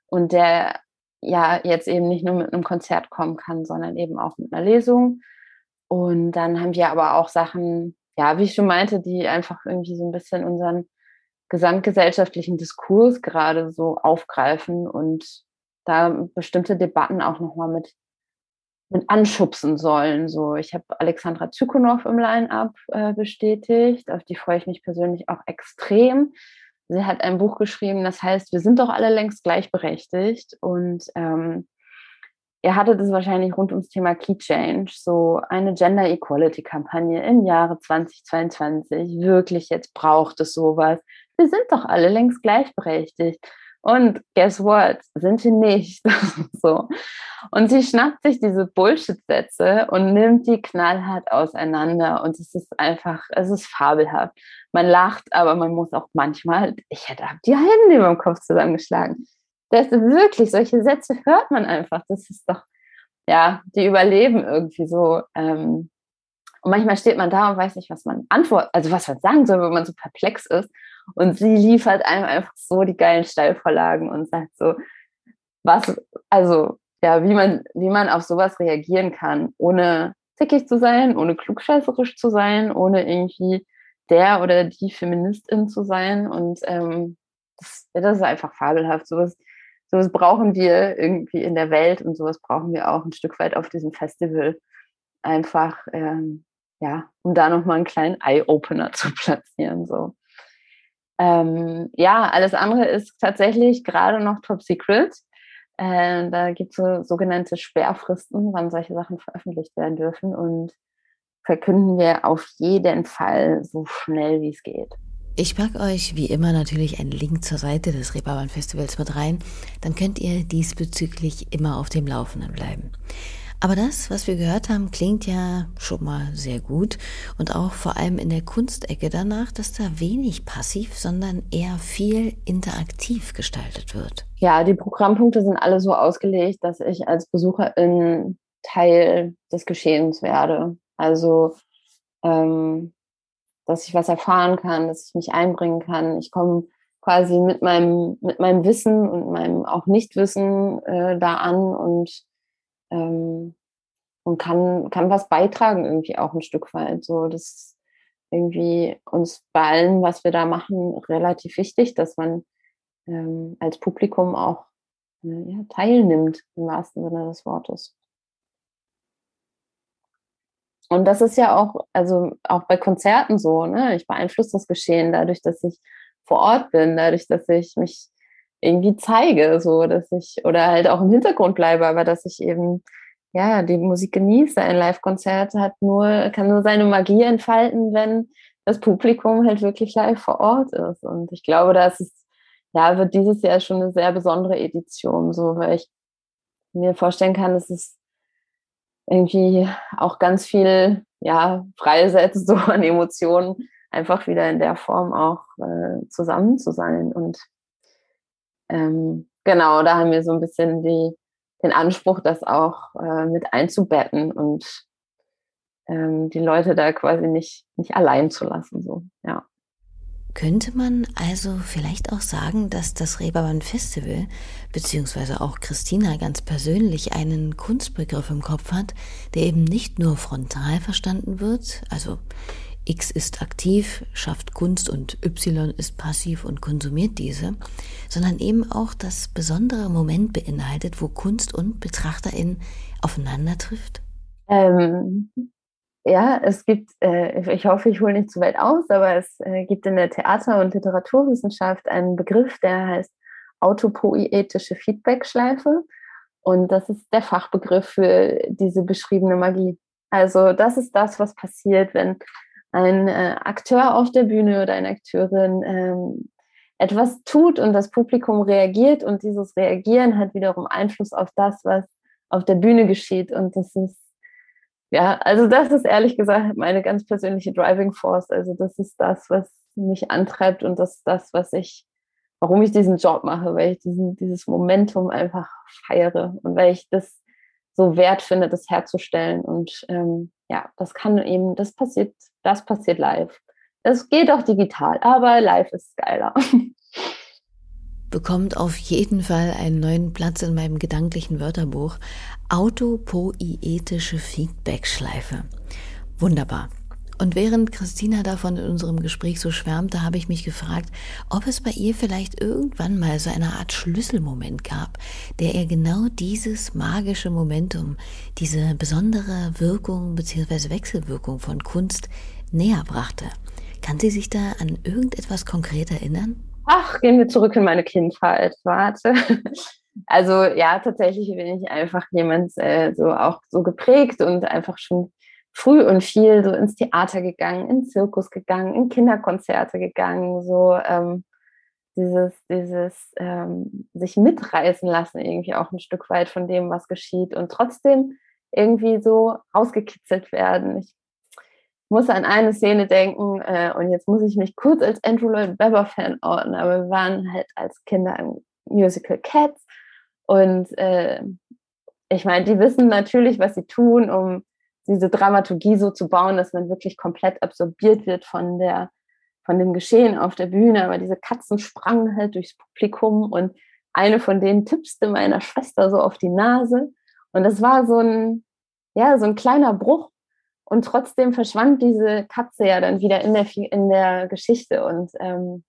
C: und der ja jetzt eben nicht nur mit einem Konzert kommen kann, sondern eben auch mit einer Lesung. Und dann haben wir aber auch Sachen, ja, wie ich schon meinte, die einfach irgendwie so ein bisschen unseren gesamtgesellschaftlichen Diskurs gerade so aufgreifen und da bestimmte Debatten auch nochmal mit, mit anschubsen sollen. So, ich habe Alexandra Zykonow im Line-Up äh, bestätigt, auf die freue ich mich persönlich auch extrem. Sie hat ein Buch geschrieben, das heißt, wir sind doch alle längst gleichberechtigt und ähm, ihr hattet es wahrscheinlich rund ums Thema Key Change, so eine Gender Equality Kampagne im Jahre 2022. Wirklich, jetzt braucht es sowas wir sind doch alle längst gleichberechtigt. Und guess what? Sind wir nicht. *laughs* so. Und sie schnappt sich diese Bullshit-Sätze und nimmt die knallhart auseinander. Und es ist einfach, es ist fabelhaft. Man lacht, aber man muss auch manchmal, ich hätte die Hände über dem Kopf zusammengeschlagen. Das ist wirklich, solche Sätze hört man einfach. Das ist doch, ja, die überleben irgendwie so. Ähm, und manchmal steht man da und weiß nicht, was man antwortet, also was man sagen soll, wenn man so perplex ist. Und sie liefert einem einfach so die geilen Steilvorlagen und sagt so, was, also, ja, wie man, wie man auf sowas reagieren kann, ohne zickig zu sein, ohne klugscheißerisch zu sein, ohne irgendwie der oder die Feministin zu sein. Und ähm, das, das ist einfach fabelhaft. Sowas, sowas brauchen wir irgendwie in der Welt und sowas brauchen wir auch ein Stück weit auf diesem Festival. Einfach, ähm, ja, um da nochmal einen kleinen Eye-Opener zu platzieren. So. Ähm, ja, alles andere ist tatsächlich gerade noch top secret. Äh, da gibt es so sogenannte Sperrfristen, wann solche Sachen veröffentlicht werden dürfen. Und verkünden wir auf jeden Fall so schnell wie es geht.
B: Ich packe euch wie immer natürlich einen Link zur Seite des Reeperbahn Festivals mit rein. Dann könnt ihr diesbezüglich immer auf dem Laufenden bleiben. Aber das, was wir gehört haben, klingt ja schon mal sehr gut und auch vor allem in der Kunstecke danach, dass da wenig passiv, sondern eher viel interaktiv gestaltet wird.
C: Ja, die Programmpunkte sind alle so ausgelegt, dass ich als Besucherin Teil des Geschehens werde. Also, ähm, dass ich was erfahren kann, dass ich mich einbringen kann. Ich komme quasi mit meinem, mit meinem Wissen und meinem auch Nichtwissen äh, da an und ähm, und kann, kann was beitragen, irgendwie auch ein Stück weit. So, das irgendwie uns bei allem, was wir da machen, relativ wichtig, dass man ähm, als Publikum auch äh, ja, teilnimmt, im wahrsten Sinne des Wortes. Und das ist ja auch, also auch bei Konzerten so, ne? Ich beeinflusse das Geschehen dadurch, dass ich vor Ort bin, dadurch, dass ich mich irgendwie zeige, so dass ich oder halt auch im Hintergrund bleibe, aber dass ich eben ja die Musik genieße. Ein Live-Konzert hat nur kann nur seine Magie entfalten, wenn das Publikum halt wirklich live vor Ort ist. Und ich glaube, das ist ja wird dieses Jahr schon eine sehr besondere Edition, so weil ich mir vorstellen kann, dass es irgendwie auch ganz viel ja freisetzt *laughs* so an Emotionen einfach wieder in der Form auch äh, zusammen zu sein und ähm, genau, da haben wir so ein bisschen die, den Anspruch, das auch äh, mit einzubetten und ähm, die Leute da quasi nicht, nicht allein zu lassen. So, ja.
B: Könnte man also vielleicht auch sagen, dass das Reeperbahn Festival, beziehungsweise auch Christina ganz persönlich einen Kunstbegriff im Kopf hat, der eben nicht nur frontal verstanden wird, also X ist aktiv, schafft Kunst und Y ist passiv und konsumiert diese, sondern eben auch das besondere Moment beinhaltet, wo Kunst und Betrachterin aufeinander trifft?
C: Ähm, ja, es gibt, äh, ich hoffe, ich hole nicht zu weit aus, aber es äh, gibt in der Theater- und Literaturwissenschaft einen Begriff, der heißt autopoietische Feedbackschleife. Und das ist der Fachbegriff für diese beschriebene Magie. Also das ist das, was passiert, wenn ein äh, Akteur auf der Bühne oder eine Akteurin ähm, etwas tut und das Publikum reagiert und dieses Reagieren hat wiederum Einfluss auf das, was auf der Bühne geschieht. Und das ist, ja, also das ist ehrlich gesagt meine ganz persönliche Driving Force. Also das ist das, was mich antreibt und das ist das, was ich, warum ich diesen Job mache, weil ich diesen, dieses Momentum einfach feiere und weil ich das so wert finde, das herzustellen. Und ähm, ja, das kann eben, das passiert, das passiert live. Es geht auch digital, aber live ist geiler. *laughs*
B: Bekommt auf jeden Fall einen neuen Platz in meinem gedanklichen Wörterbuch. Autopoietische Feedback-Schleife. Wunderbar. Und während Christina davon in unserem Gespräch so schwärmte, habe ich mich gefragt, ob es bei ihr vielleicht irgendwann mal so eine Art Schlüsselmoment gab, der ihr genau dieses magische Momentum, diese besondere Wirkung bzw. Wechselwirkung von Kunst näher brachte. Kann sie sich da an irgendetwas konkret erinnern?
C: Ach, gehen wir zurück in meine Kindheit. Warte. Also ja, tatsächlich bin ich einfach jemand äh, so auch so geprägt und einfach schon früh und viel so ins Theater gegangen, in Zirkus gegangen, in Kinderkonzerte gegangen, so ähm, dieses, dieses ähm, sich mitreißen lassen, irgendwie auch ein Stück weit von dem, was geschieht und trotzdem irgendwie so rausgekitzelt werden. Ich muss an eine Szene denken äh, und jetzt muss ich mich kurz als Andrew Lloyd Webber Fan orten, aber wir waren halt als Kinder im Musical Cats und äh, ich meine, die wissen natürlich, was sie tun, um diese Dramaturgie so zu bauen, dass man wirklich komplett absorbiert wird von der von dem Geschehen auf der Bühne. Aber diese Katzen sprangen halt durchs Publikum und eine von denen tippste meiner Schwester so auf die Nase. Und das war so ein, ja, so ein kleiner Bruch. Und trotzdem verschwand diese Katze ja dann wieder in der, in der Geschichte. Und ähm,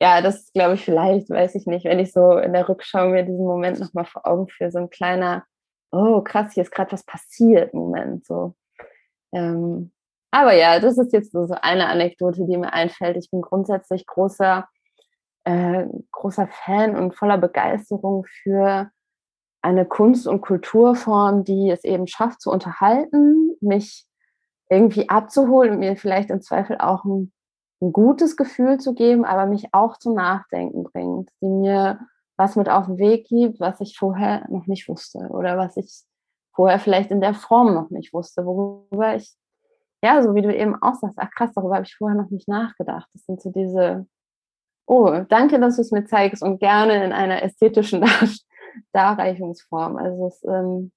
C: ja, das glaube ich vielleicht, weiß ich nicht, wenn ich so in der Rückschau mir diesen Moment nochmal vor Augen führe, so ein kleiner oh krass, hier ist gerade was passiert, Moment, so. Ähm, aber ja, das ist jetzt so eine Anekdote, die mir einfällt. Ich bin grundsätzlich großer, äh, großer Fan und voller Begeisterung für eine Kunst- und Kulturform, die es eben schafft zu unterhalten, mich irgendwie abzuholen und mir vielleicht im Zweifel auch ein, ein gutes Gefühl zu geben, aber mich auch zum Nachdenken bringt, die mir was mit auf den Weg gibt, was ich vorher noch nicht wusste oder was ich vorher vielleicht in der Form noch nicht wusste, worüber ich, ja, so wie du eben auch sagst, ach krass, darüber habe ich vorher noch nicht nachgedacht. Das sind so diese, oh, danke, dass du es mir zeigst und gerne in einer ästhetischen *laughs* Dar Darreichungsform. Also es ähm,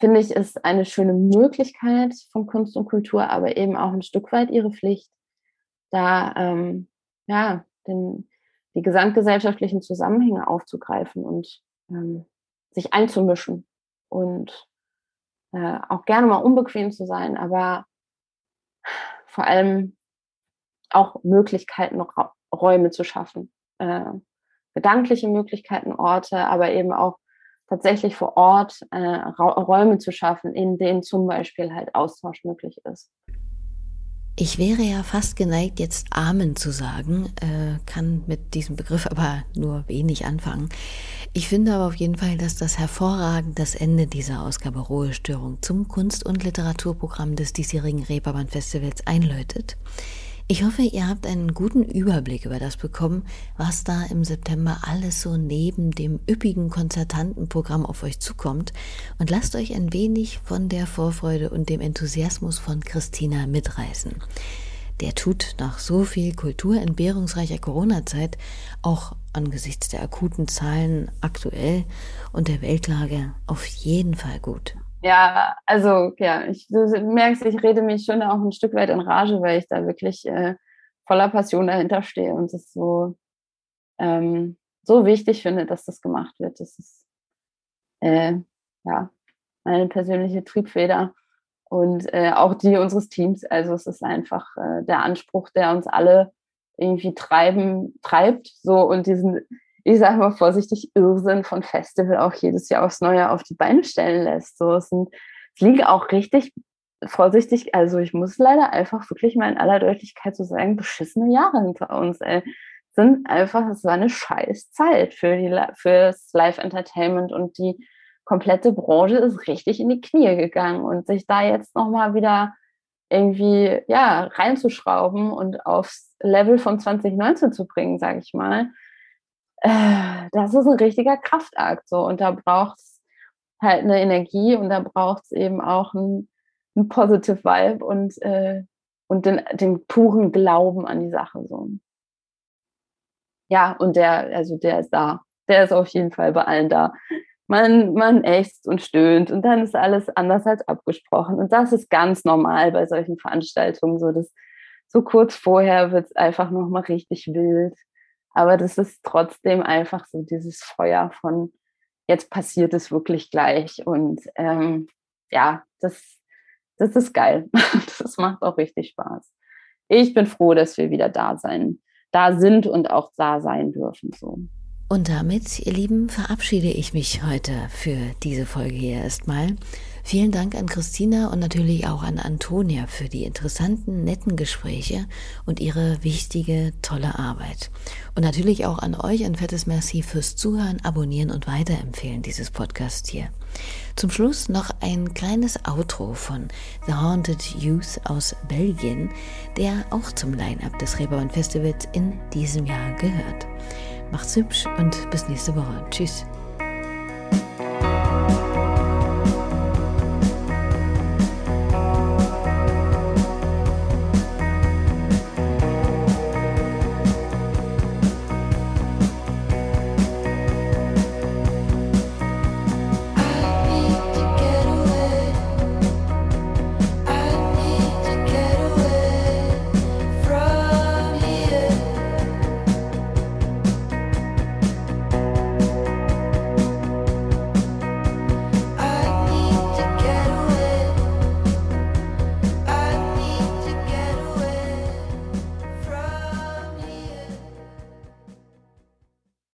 C: finde ich, ist eine schöne Möglichkeit von Kunst und Kultur, aber eben auch ein Stück weit ihre Pflicht, da ähm, ja, den, die gesamtgesellschaftlichen Zusammenhänge aufzugreifen und ähm, sich einzumischen und äh, auch gerne mal unbequem zu sein, aber vor allem auch Möglichkeiten, Räume zu schaffen. Äh, gedankliche Möglichkeiten, Orte, aber eben auch tatsächlich vor Ort äh, Räume zu schaffen, in denen zum Beispiel halt Austausch möglich ist.
B: Ich wäre ja fast geneigt, jetzt Amen zu sagen, äh, kann mit diesem Begriff aber nur wenig anfangen. Ich finde aber auf jeden Fall, dass das hervorragend das Ende dieser Ausgabe Rohe Störung zum Kunst- und Literaturprogramm des diesjährigen Reeperbahn Festivals einläutet. Ich hoffe, ihr habt einen guten Überblick über das bekommen, was da im September alles so neben dem üppigen Konzertantenprogramm auf euch zukommt und lasst euch ein wenig von der Vorfreude und dem Enthusiasmus von Christina mitreißen. Der tut nach so viel kulturentbehrungsreicher Corona-Zeit auch angesichts der akuten Zahlen aktuell und der Weltlage auf jeden Fall gut.
C: Ja, also ja, ich, du merkst, ich rede mich schon auch ein Stück weit in Rage, weil ich da wirklich äh, voller Passion dahinter stehe und es so, ähm, so wichtig finde, dass das gemacht wird. Das ist äh, ja meine persönliche Triebfeder und äh, auch die unseres Teams. Also es ist einfach äh, der Anspruch, der uns alle irgendwie treiben, treibt, so und diesen ich sage mal vorsichtig, Irrsinn von Festival auch jedes Jahr aufs Neue auf die Beine stellen lässt. So, es, sind, es liegen auch richtig vorsichtig, also ich muss leider einfach wirklich mal in aller Deutlichkeit so sagen, beschissene Jahre hinter uns. Ey. Sind einfach, es war eine scheiß Zeit für die fürs Live-Entertainment und die komplette Branche ist richtig in die Knie gegangen und sich da jetzt nochmal wieder irgendwie ja reinzuschrauben und aufs Level von 2019 zu bringen, sage ich mal, äh, das ist ein richtiger Kraftakt so und da braucht es halt eine Energie und da braucht es eben auch ein, ein Positive Vibe und äh, und den, den puren Glauben an die Sache so. Ja, und der, also der ist da. Der ist auf jeden Fall bei allen da man, man ächzt und stöhnt und dann ist alles anders als abgesprochen. Und das ist ganz normal bei solchen Veranstaltungen, so dass so kurz vorher wird es einfach nochmal richtig wild. Aber das ist trotzdem einfach so dieses Feuer von jetzt passiert es wirklich gleich. Und ähm, ja, das, das ist geil. *laughs* Das macht auch richtig Spaß. Ich bin froh, dass wir wieder da sein, da sind und auch da sein dürfen. So.
B: Und damit, ihr Lieben, verabschiede ich mich heute für diese Folge hier erstmal. Vielen Dank an Christina und natürlich auch an Antonia für die interessanten, netten Gespräche und ihre wichtige, tolle Arbeit. Und natürlich auch an euch ein fettes Merci fürs Zuhören, Abonnieren und Weiterempfehlen dieses Podcast hier. Zum Schluss noch ein kleines Outro von The Haunted Youth aus Belgien, der auch zum Line-Up des Reeperbahn Festivals in diesem Jahr gehört. Macht's hübsch und bis nächste Woche. Tschüss.